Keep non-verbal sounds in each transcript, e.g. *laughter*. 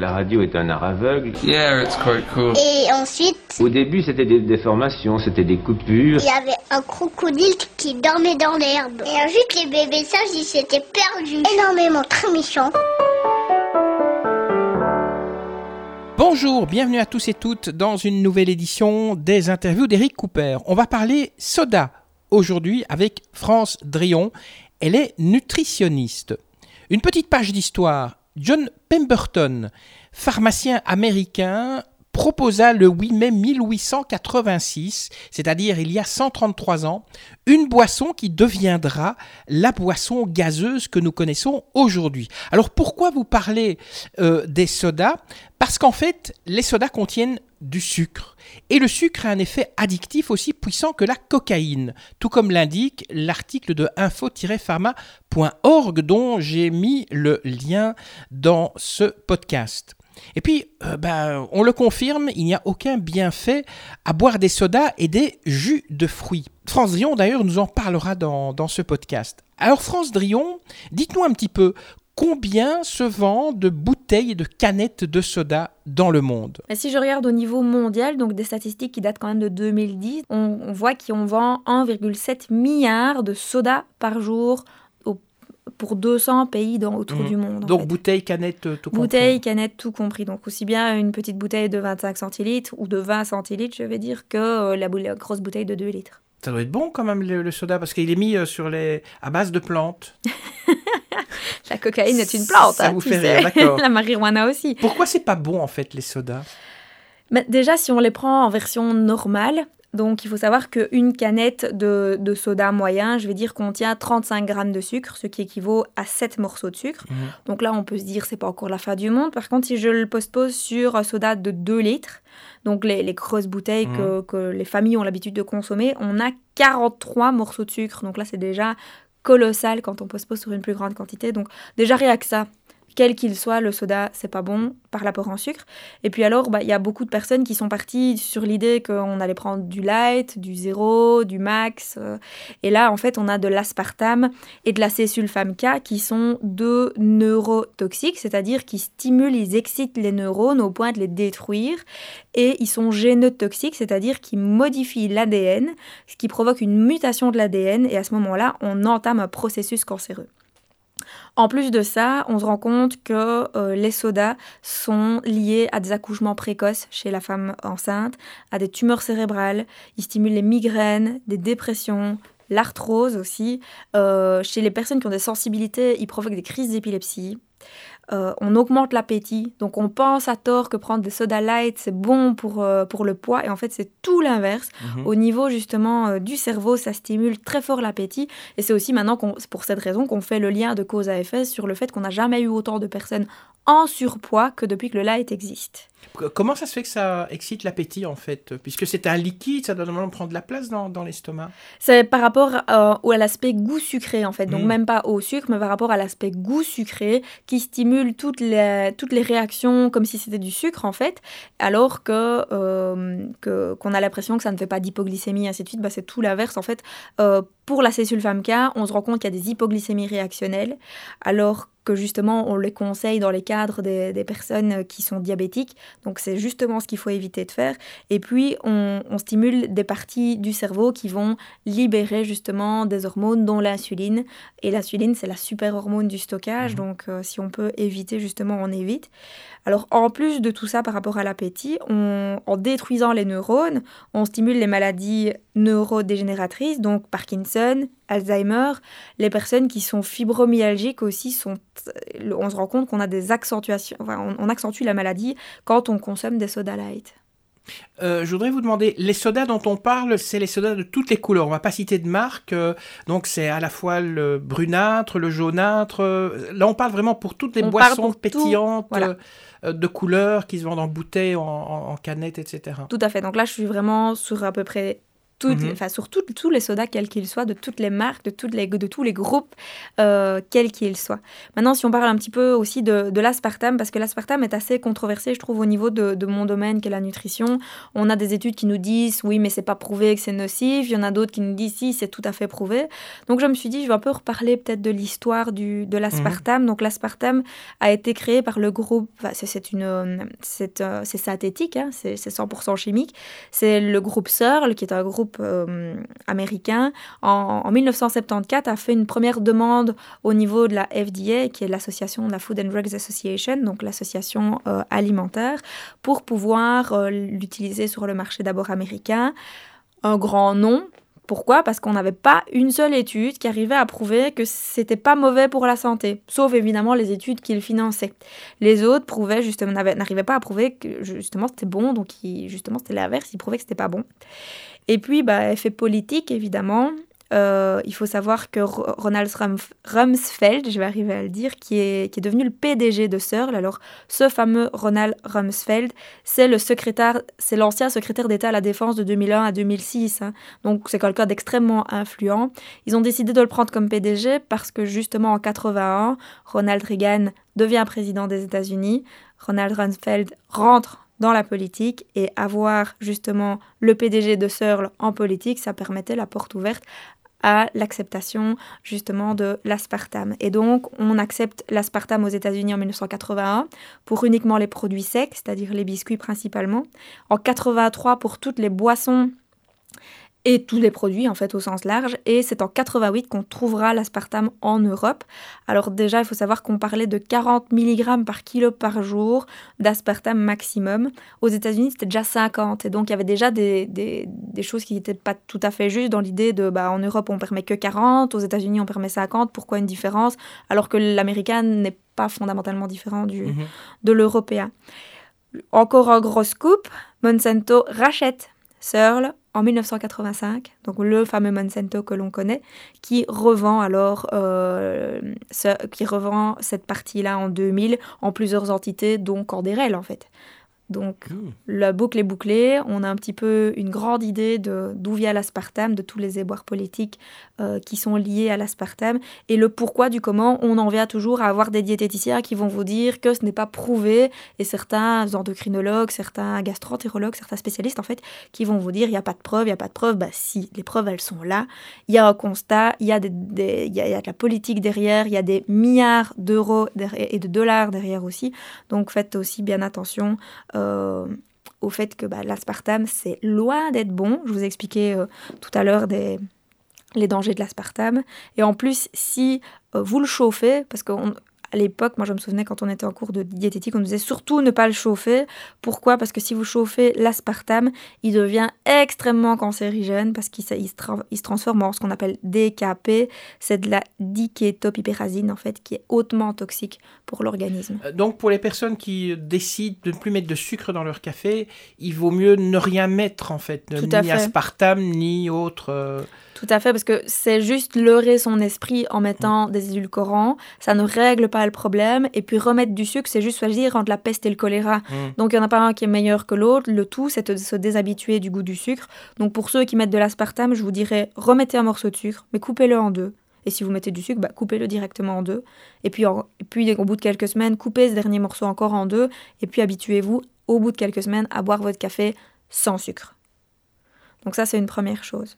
La radio est un art aveugle. Yeah, it's quite cool. Et ensuite, Au début, c'était des déformations, c'était des coupures. il y avait un crocodile qui dormait dans l'herbe. Et ensuite, les bébés sages, ils s'étaient perdus. Énormément, très méchants. Bonjour, bienvenue à tous et toutes dans une nouvelle édition des interviews d'Eric Cooper. On va parler soda aujourd'hui avec France Drion. Elle est nutritionniste. Une petite page d'histoire. John Pemberton, pharmacien américain, proposa le 8 mai 1886, c'est-à-dire il y a 133 ans, une boisson qui deviendra la boisson gazeuse que nous connaissons aujourd'hui. Alors pourquoi vous parlez euh, des sodas? Parce qu'en fait, les sodas contiennent du sucre. Et le sucre a un effet addictif aussi puissant que la cocaïne, tout comme l'indique l'article de info-pharma.org dont j'ai mis le lien dans ce podcast. Et puis, euh, ben, on le confirme, il n'y a aucun bienfait à boire des sodas et des jus de fruits. France Drion, d'ailleurs, nous en parlera dans, ce podcast. Alors, France Drion, dites-nous un petit peu, combien se vend de bouteilles et de canettes de soda dans le monde? Mais si je regarde au niveau mondial, donc des statistiques qui datent quand même de 2010, on, on voit qu'on vend 1,7 milliard de sodas par jour pour 200 pays dans, autour Mhm. du monde. Donc, fait. bouteilles, canettes, euh, tout compris. Bouteilles, canettes, tout compris. Donc aussi bien une petite bouteille de 25 centilitres ou de 20 centilitres, je vais dire, que euh, la, grosse bouteille de 2 litres. Ça doit être bon quand même le, le soda parce qu'il est mis euh, sur les à base de plantes. *laughs* La cocaïne est une plante. Ça hein, vous fait rire, d'accord. *laughs* la marijuana aussi. Pourquoi c'est pas bon en fait les sodas? Mais déjà, si on les prend en version normale, donc il faut savoir qu'une canette de, de soda moyen, je vais dire, contient 35 grammes de sucre, ce qui équivaut à 7 morceaux de sucre. Mhm. Donc là, on peut se dire, c'est pas encore la fin du monde. Par contre, si je le postpose sur un soda de 2 litres, donc les, les grosses bouteilles que, que les familles ont l'habitude de consommer, on a 43 morceaux de sucre. Donc là, c'est déjà colossal quand on postpose sur une plus grande quantité. Donc déjà, rien que ça. Quel qu'il soit, le soda, c'est pas bon par l'apport en sucre. Et puis alors, bah, il y a beaucoup de personnes qui sont parties sur l'idée qu'on allait prendre du light, du zéro, du max. euh, et là, en fait, on a de l'aspartame et de la césulfame K qui sont deux neurotoxiques, c'est-à-dire qui stimulent, ils excitent les neurones au point de les détruire. Et ils sont génotoxiques, c'est-à-dire qui modifient l'ADN, ce qui provoque une mutation de l'ADN. Et à ce moment-là, on entame un processus cancéreux. En plus de ça, on se rend compte que euh, les sodas sont liés à des accouchements précoces chez la femme enceinte, à des tumeurs cérébrales, ils stimulent les migraines, des dépressions, l'arthrose aussi. Euh, chez les personnes qui ont des sensibilités, ils provoquent des crises d'épilepsie. Euh, on augmente l'appétit, donc on pense à tort que prendre des sodas light c'est bon pour, euh, pour le poids, et en fait c'est tout l'inverse. Mhm. Au niveau justement euh, du cerveau, ça stimule très fort l'appétit. Et c'est aussi maintenant pour cette raison qu'on fait le lien de cause à effet sur le fait qu'on n'a jamais eu autant de personnes en surpoids que depuis que le light existe. Comment ça se fait que ça excite l'appétit en fait? Puisque c'est un liquide, ça doit normalement prendre de la place dans, dans l'estomac. C'est par rapport euh, au- à l'aspect goût sucré en fait, donc Mm. même pas au sucre, mais par rapport à l'aspect goût sucré qui stimule toutes les, toutes les réactions comme si c'était du sucre en fait, alors que euh, qu'on a l'impression que ça ne fait pas d'hypoglycémie et ainsi de suite, bah, c'est tout l'inverse en fait. Euh, pour la césulfame K, on se rend compte qu'il y a des hypoglycémies réactionnelles, alors que justement on les conseille dans les cadres des, des personnes qui sont diabétiques, donc c'est justement ce qu'il faut éviter de faire. Et puis on, on stimule des parties du cerveau qui vont libérer justement des hormones dont l'insuline. Et l'insuline, c'est la super hormone du stockage, donc euh, si on peut éviter justement, on évite. Alors en plus de tout ça par rapport à l'appétit, on- en détruisant les neurones, on stimule les maladies neurodégénératrices, donc Parkinson, Alzheimer. Les personnes qui sont fibromyalgiques aussi sont... On se rend compte qu'on a des accentuations... Enfin, on, on accentue la maladie quand on consomme des sodas light. Euh, je voudrais vous demander, les sodas dont on parle, c'est les sodas de toutes les couleurs. On va pas citer de marque, euh, donc c'est à la fois le brunâtre, le jaunâtre. euh, là, on parle vraiment pour toutes les On boissons pétillantes voilà. euh, euh, de couleurs qui se vendent en bouteilles, en, en, en canettes, etc. Tout à fait. Donc là, je suis vraiment sur à peu près Mhm. sur tous les sodas, quels qu'ils soient, de toutes les marques, de, toutes les, de tous les groupes, euh, quels qu'ils soient. Maintenant, si on parle un petit peu aussi de, de l'aspartame, parce que l'aspartame est assez controversé, je trouve, au niveau de, de, mon domaine, qui est la nutrition. On a des études qui nous disent, oui, mais c'est pas prouvé que c'est nocif. Il y en a d'autres qui nous disent, si, c'est tout à fait prouvé. Donc, je me suis dit, je vais un peu reparler peut-être de l'histoire de l'aspartame. Mhm. Donc, l'aspartame a été créé par le groupe, c'est euh, euh, c'est synthétique, hein, c'est 100% chimique. C'est le groupe Searle, qui est un groupe euh, américain, en, 1974 a fait une première demande au niveau de la FDA, qui est l'association de la Food and Drugs Association, donc l'association euh, alimentaire, pour pouvoir euh, l'utiliser sur le marché d'abord américain. Un grand nom, pourquoi? Parce qu'on n'avait pas une seule étude qui arrivait à prouver que c'était pas mauvais pour la santé, sauf évidemment les études qu'il finançait. Les autres prouvaient justement n'arrivaient pas à prouver que justement c'était bon, donc justement c'était l'inverse, ils prouvaient que c'était pas bon. Et puis, bah, effet politique, évidemment. Euh, il faut savoir que Ronald Rumsfeld, je vais arriver à le dire, qui est, qui est devenu le PDG de Searle. Alors, ce fameux Ronald Rumsfeld, c'est le secrétaire, c'est l'ancien secrétaire d'État à la Défense de 2001 à 2006. Hein. Donc, c'est quelqu'un d'extrêmement influent. Ils ont décidé de le prendre comme PDG parce que justement en 81, Ronald Reagan devient président des États-Unis. Ronald Rumsfeld rentre dans la politique et avoir justement le PDG de Searle en politique, ça permettait la porte ouverte à l'acceptation justement de l'aspartame. Et donc, on accepte l'aspartame aux États-Unis en 1981 pour uniquement les produits secs, c'est-à-dire les biscuits principalement. En 83 pour toutes les boissons et tous les produits en fait au sens large. Et c'est en 88 qu'on trouvera l'aspartame en Europe. Alors déjà, il faut savoir qu'on parlait de 40 mg par kilo par jour d'aspartame maximum. Aux États-Unis, c'était déjà 50. Et donc il y avait déjà des, des, des choses qui n'étaient pas tout à fait justes dans l'idée de bah, en Europe on permet que 40, aux États-Unis on permet 50. Pourquoi une différence? Alors que l'américain n'est pas fondamentalement différent du, mhm. de l'européen. Encore un gros scoop, Monsanto rachète Searle en 1985, donc le fameux Monsanto que l'on connaît, qui revend alors euh, qui revend cette partie-là en 2000 en plusieurs entités, dont Corderel en fait. Donc hmm. la boucle est bouclée, on a un petit peu une grande idée de d'où vient l'aspartame, de tous les éboires politiques euh, qui sont liés à l'aspartame et le pourquoi du comment. On en vient toujours à avoir des diététiciens qui vont vous dire que ce n'est pas prouvé et certains endocrinologues, certains gastroentérologues, certains spécialistes en fait qui vont vous dire il n'y a pas de preuves, il n'y a pas de preuves. Bah si, les preuves elles sont là. Il y a un constat, il y a, des, il y a, de la politique derrière, il y a des milliards d'euros et de dollars derrière aussi. Donc faites aussi bien attention. Euh, au fait que bah, l'aspartame, c'est loin d'être bon. Je vous ai expliqué euh, tout à l'heure les dangers de l'aspartame. Et en plus, si euh, vous le chauffez, parce qu'on à l'époque, moi je me souvenais quand on était en cours de diététique, on nous disait surtout ne pas le chauffer. Pourquoi? Parce que si vous chauffez l'aspartame, il devient extrêmement cancérigène parce qu'il se, se, transforme en ce qu'on appelle DKP. C'est de la diketopipérazine en fait qui est hautement toxique pour l'organisme. Euh, donc pour les personnes qui décident de ne plus mettre de sucre dans leur café, il vaut mieux ne rien mettre en fait, ni aspartame ni autre. Euh, tout à fait, parce que c'est juste leurrer son esprit en mettant des édulcorants. Ça ne règle pas le problème. Et puis remettre du sucre, c'est juste choisir entre la peste et le choléra. Mm. Donc il n'y en a pas un qui est meilleur que l'autre. Le tout, c'est de se déshabituer du goût du sucre. Donc pour ceux qui mettent de l'aspartame, je vous dirais remettez un morceau de sucre, mais coupez-le en deux. Et si vous mettez du sucre, bah, coupez-le directement en deux. Et puis, et puis au bout de quelques semaines, coupez ce dernier morceau encore en deux. Et puis habituez-vous, au bout de quelques semaines, à boire votre café sans sucre. Donc ça, c'est une première chose.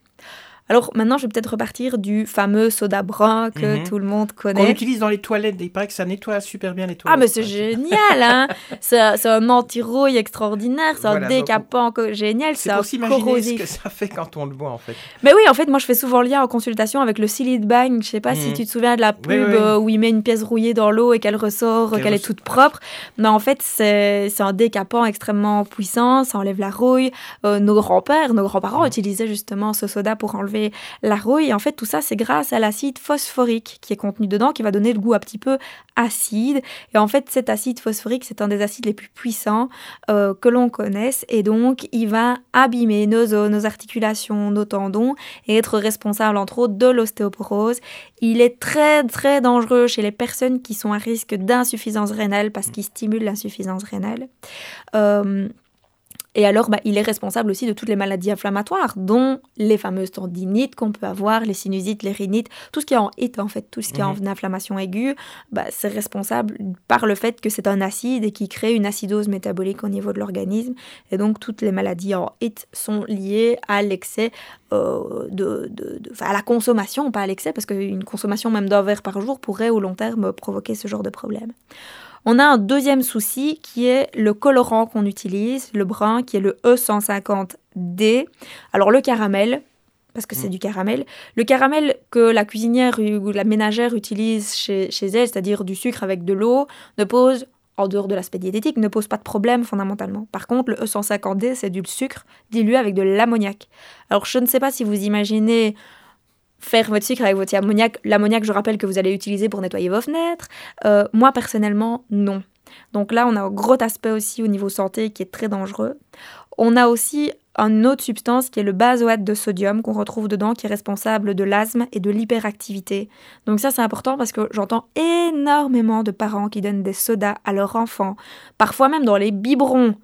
Alors maintenant, je vais peut-être repartir du fameux soda brun que mhm. tout le monde connaît. Qu'on utilise dans les toilettes. Il paraît que ça nettoie super bien les toilettes. Ah, mais c'est génial, hein *laughs* C'est un anti-rouille extraordinaire, c'est un décapant génial, c'est aussi imaginer ce que ça fait quand on le boit, en fait. Mais oui, en fait, moi, je fais souvent le lien en consultation avec le Silid Bang. Je sais pas si mhm. tu te souviens de la pub euh, où il met une pièce rouillée dans l'eau et qu'elle ressort, qu'elle est toute propre. Mais en fait, c'est un décapant extrêmement puissant, ça enlève la rouille. Euh, nos grands-pères, nos grands-parents mhm. utilisaient justement ce soda pour enlever la rouille. En fait, tout ça, c'est grâce à l'acide phosphorique qui est contenu dedans, qui va donner le goût un petit peu acide. Et en fait, cet acide phosphorique, c'est un des acides les plus puissants euh, que l'on connaisse. Et donc, il va abîmer nos os, nos articulations, nos tendons et être responsable, entre autres, de l'ostéoporose. Il est très, très dangereux chez les personnes qui sont à risque d'insuffisance rénale parce qu'il stimule l'insuffisance rénale. Euh, Et alors, bah, il est responsable aussi de toutes les maladies inflammatoires, dont les fameuses tendinites qu'on peut avoir, les sinusites, les rhinites, tout ce qui est en hit, en fait, tout ce qui est en mhm. inflammation aiguë, bah, c'est responsable par le fait que c'est un acide et qui crée une acidose métabolique au niveau de l'organisme. Et donc, toutes les maladies en hit sont liées à l'excès euh, de, de, à la consommation, pas à l'excès, parce qu'une consommation même d'un verre par jour pourrait au long terme provoquer ce genre de problème. On a un deuxième souci qui est le colorant qu'on utilise, le brun, qui est le E150D. Alors le caramel, parce que c'est mm. du caramel. Le caramel que la cuisinière ou la ménagère utilise chez, elle, c'est-à-dire du sucre avec de l'eau, ne pose, en dehors de l'aspect diététique, ne pose pas de problème fondamentalement. Par contre, le E150D, c'est du sucre dilué avec de l'ammoniac. Alors je ne sais pas si vous imaginez faire votre sucre avec votre ammoniac. L'ammoniac, je rappelle que vous allez utiliser pour nettoyer vos fenêtres. Euh, moi, personnellement, non. Donc là, on a un gros aspect aussi au niveau santé qui est très dangereux. On a aussi une autre substance qui est le basoate de sodium qu'on retrouve dedans, qui est responsable de l'asthme et de l'hyperactivité. Donc ça, c'est important parce que j'entends énormément de parents qui donnent des sodas à leurs enfants, parfois même dans les biberons.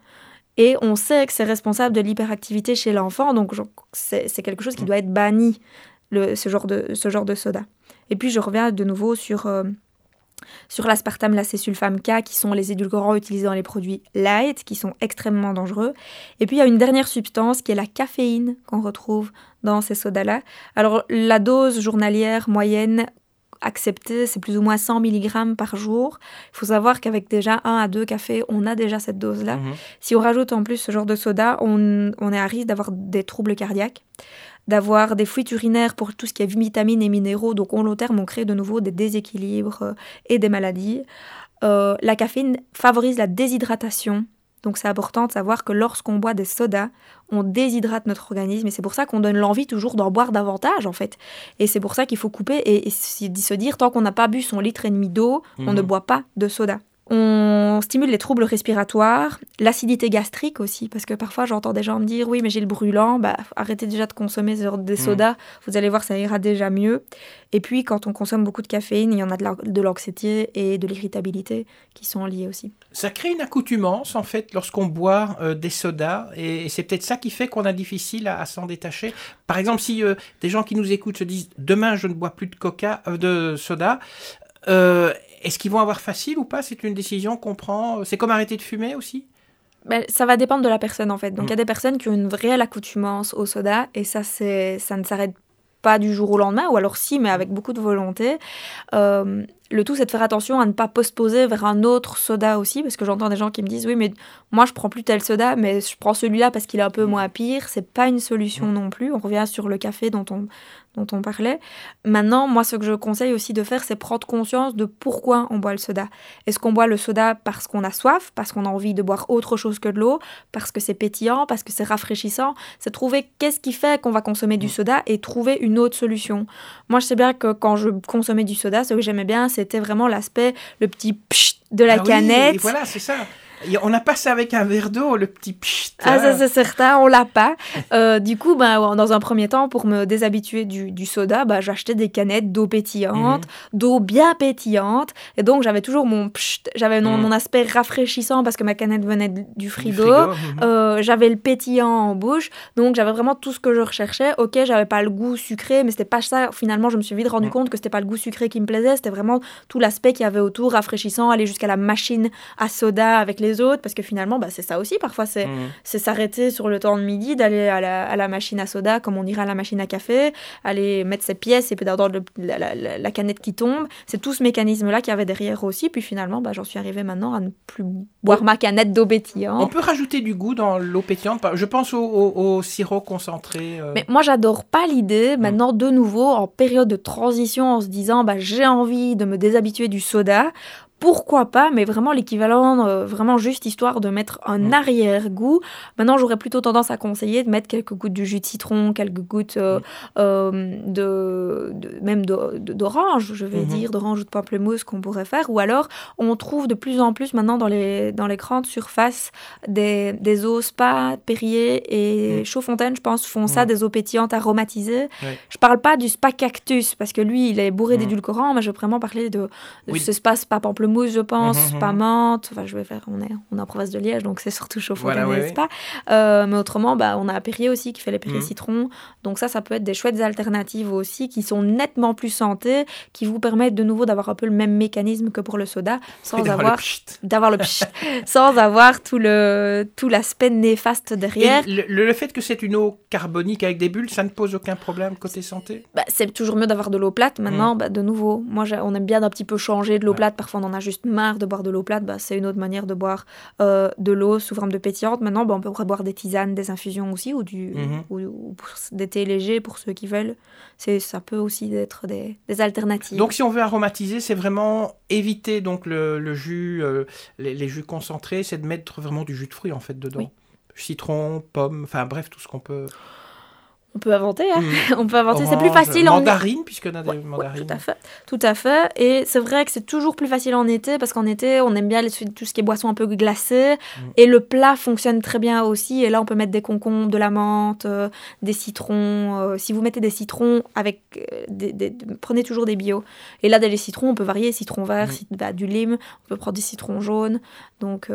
Et on sait que c'est responsable de l'hyperactivité chez l'enfant, donc c'est quelque chose qui doit être banni ce, genre de, ce genre de soda. Et puis je reviens de nouveau sur, euh, sur l'aspartame, l'acésulfame K, qui sont les édulcorants utilisés dans les produits light, qui sont extrêmement dangereux. Et puis il y a une dernière substance qui est la caféine qu'on retrouve dans ces sodas-là. Alors la dose journalière moyenne acceptée, c'est plus ou moins 100 mg par jour. Il faut savoir qu'avec déjà un à deux cafés, on a déjà cette dose-là. Mhm. Si on rajoute en plus ce genre de soda, on, on est à risque d'avoir des troubles cardiaques d'avoir des fuites urinaires pour tout ce qui est vitamines et minéraux. Donc, en long terme, on crée de nouveau des déséquilibres euh, et des maladies. Euh, la caféine favorise la déshydratation. Donc, c'est important de savoir que lorsqu'on boit des sodas, on déshydrate notre organisme. Et c'est pour ça qu'on donne l'envie toujours d'en boire davantage, en fait. Et c'est pour ça qu'il faut couper et, se dire, tant qu'on n'a pas bu son litre et demi d'eau, on ne mhm. boit pas de soda. On stimule les troubles respiratoires, l'acidité gastrique aussi, parce que parfois j'entends des gens me dire oui mais j'ai le brûlant, bah, arrêtez déjà de consommer des mm. sodas, vous allez voir ça ira déjà mieux. Et puis quand on consomme beaucoup de caféine, il y en a de l'anxiété et de l'irritabilité qui sont liés aussi. Ça crée une accoutumance en fait lorsqu'on boit euh, des sodas et, c'est peut-être ça qui fait qu'on a difficile à, s'en détacher. Par exemple si euh, des gens qui nous écoutent se disent demain je ne bois plus de coca, euh, de soda, est-ce qu'ils vont avoir facile ou pas? C'est une décision qu'on prend. C'est comme arrêter de fumer aussi? Ben, ça va dépendre de la personne en fait. Donc il y a mm. des personnes qui ont une réelle accoutumance au soda et ça, c'est, ça ne s'arrête pas du jour au lendemain, ou alors si, mais avec beaucoup de volonté. Euh, le tout, c'est de faire attention à ne pas postposer vers un autre soda aussi, parce que j'entends des gens qui me disent oui, mais moi je prends plus tel soda, mais je prends celui-là parce qu'il est un peu mm. moins pire. C'est pas une solution mm. non plus. On revient sur le café dont on dont on parlait. Maintenant, moi, ce que je conseille aussi de faire, c'est prendre conscience de pourquoi on boit le soda. Est-ce qu'on boit le soda parce qu'on a soif, parce qu'on a envie de boire autre chose que de l'eau, parce que c'est pétillant, parce que c'est rafraîchissant? C'est trouver qu'est-ce qui fait qu'on va consommer du mm. soda et trouver une autre solution. Moi, je sais bien que quand je consommais du soda, ce que j'aimais bien, c'était vraiment l'aspect, le petit pchit de la ah canette. voilà, c'est ça. On n'a pas ça avec un verre d'eau, le petit pchit. Ah, ça c'est certain, on l'a pas. Euh, du coup, ben, dans un premier temps, pour me déshabituer du, soda, bah, j'achetais des canettes d'eau pétillante, mhm. d'eau bien pétillante. Et donc, j'avais toujours mon pchit, j'avais mon, mhm. aspect rafraîchissant parce que ma canette venait du frigo. Mhm. Euh, j'avais le pétillant en bouche. Donc, j'avais vraiment tout ce que je recherchais. Ok, j'avais pas le goût sucré, mais c'était pas ça. Finalement, je me suis vite rendu compte que c'était pas le goût sucré qui me plaisait. C'était vraiment tout l'aspect qu'il y avait autour, rafraîchissant, aller jusqu'à la machine à soda avec les autres, parce que finalement, bah, c'est ça aussi. Parfois, c'est mmh. s'arrêter sur le temps de midi, d'aller à la, à la, machine à soda, comme on irait à la machine à café, aller mettre ses pièces et puis d'avoir la, la, la, canette qui tombe. C'est tout ce mécanisme-là qu'il y avait derrière aussi. Puis finalement, bah, j'en suis arrivée maintenant à ne plus boire ma canette d'eau pétillante. On peut rajouter du goût dans l'eau pétillante? Je pense au, au, sirop concentré. Euh. Mais moi, j'adore pas l'idée. Mmh. Maintenant, de nouveau, en période de transition, en se disant, bah, j'ai envie de me déshabituer du soda pourquoi pas, mais vraiment l'équivalent, euh, vraiment juste histoire de mettre un mm. arrière-goût. Maintenant, j'aurais plutôt tendance à conseiller de mettre quelques gouttes de jus de citron, quelques gouttes euh, mm. euh, de, même d'orange, je vais mm-hmm. dire, d'orange ou de pamplemousse qu'on pourrait faire. Ou alors, on trouve de plus en plus maintenant dans les, dans les grandes surfaces des, des eaux spa, Perrier et mm. Chaudfontaine, je pense, font ça, des eaux pétillantes aromatisées. Je parle pas du spa cactus, parce que lui, il est bourré d'édulcorants, mais je vais vraiment parler de, ce spa spa pamplemousse pamplemousse, je pense, pas menthe. Enfin, je vais faire, on est, on est en province de Liège, donc c'est surtout chaud voilà, n'est-ce pas? Mais autrement, bah, on a Perrier aussi qui fait les Perrier citron. Donc ça, ça peut être des chouettes alternatives aussi qui sont nettement plus santé, qui vous permettent de nouveau d'avoir un peu le même mécanisme que pour le soda, sans avoir d'avoir le *laughs* sans avoir tout le tout l'aspect néfaste derrière. le, le, fait que c'est une eau carbonique avec des bulles, ça ne pose aucun problème côté santé? Bah, C'est toujours mieux d'avoir de l'eau plate. Maintenant, mm. bah, de nouveau, moi, on aime bien d'un petit peu changer de l'eau plate. Parfois, on en a juste marre de boire de l'eau plate. Bah, c'est une autre manière de boire euh, de l'eau sous forme de pétillante. Maintenant, bah, on peut boire des tisanes, des infusions aussi, ou, du, mm-hmm. ou, des thés légers pour ceux qui veulent. Ça peut aussi être des, des, alternatives. Donc, si on veut aromatiser, c'est vraiment éviter donc le, jus, euh, les, jus concentrés, c'est de mettre vraiment du jus de fruits en fait dedans. Citron, pomme, enfin bref, tout ce qu'on peut. On peut inventer, hein. Mm. *laughs* on peut inventer. C'est plus facile en mandarine puisque a des mandarines. tout à fait, tout à fait. Et c'est vrai que c'est toujours plus facile en été parce qu'en été, on aime bien tout ce qui est boisson un peu glacée mm. et le plat fonctionne très bien aussi. Et là, on peut mettre des concombres, de la menthe, euh, des citrons. Euh, si vous mettez des citrons avec, euh, des, prenez toujours des bio. Et là, des citrons, on peut varier, citron vert, mm. bah, du lime, on peut prendre des citrons jaunes. Donc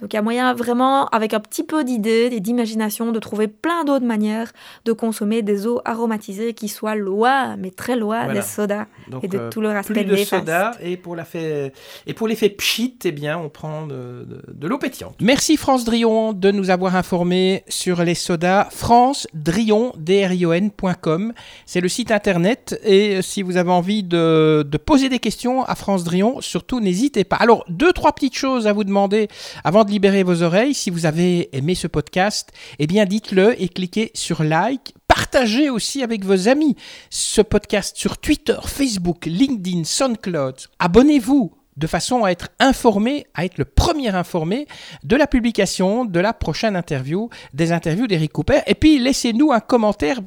donc il y a moyen vraiment, avec un petit peu d'idées et d'imagination, de trouver plein d'autres manières de consommer des eaux aromatisées qui soient loin, mais très loin des sodas et de euh, tout leur aspect plus de soda et pour l'effet et pour l'effet pchit, eh bien on prend de, l'eau pétillante. Merci France Drion de nous avoir informé sur les sodas. France Drion drion.com, c'est le site internet et si vous avez envie de, de poser des questions à France Drion, surtout n'hésitez pas. Alors deux trois petites choses à vous demander avant de libérer vos oreilles, si vous avez aimé ce podcast, eh bien dites-le et cliquez sur like. Partagez aussi avec vos amis ce podcast sur Twitter, Facebook, LinkedIn, SoundCloud. Abonnez-vous de façon à être informé, à être le premier informé de la publication de la prochaine interview, des interviews d'Eric Cooper. Et puis laissez-nous un commentaire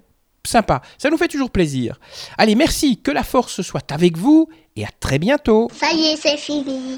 sympa, ça nous fait toujours plaisir. Allez, merci, que la force soit avec vous et à très bientôt. Ça y est, c'est fini.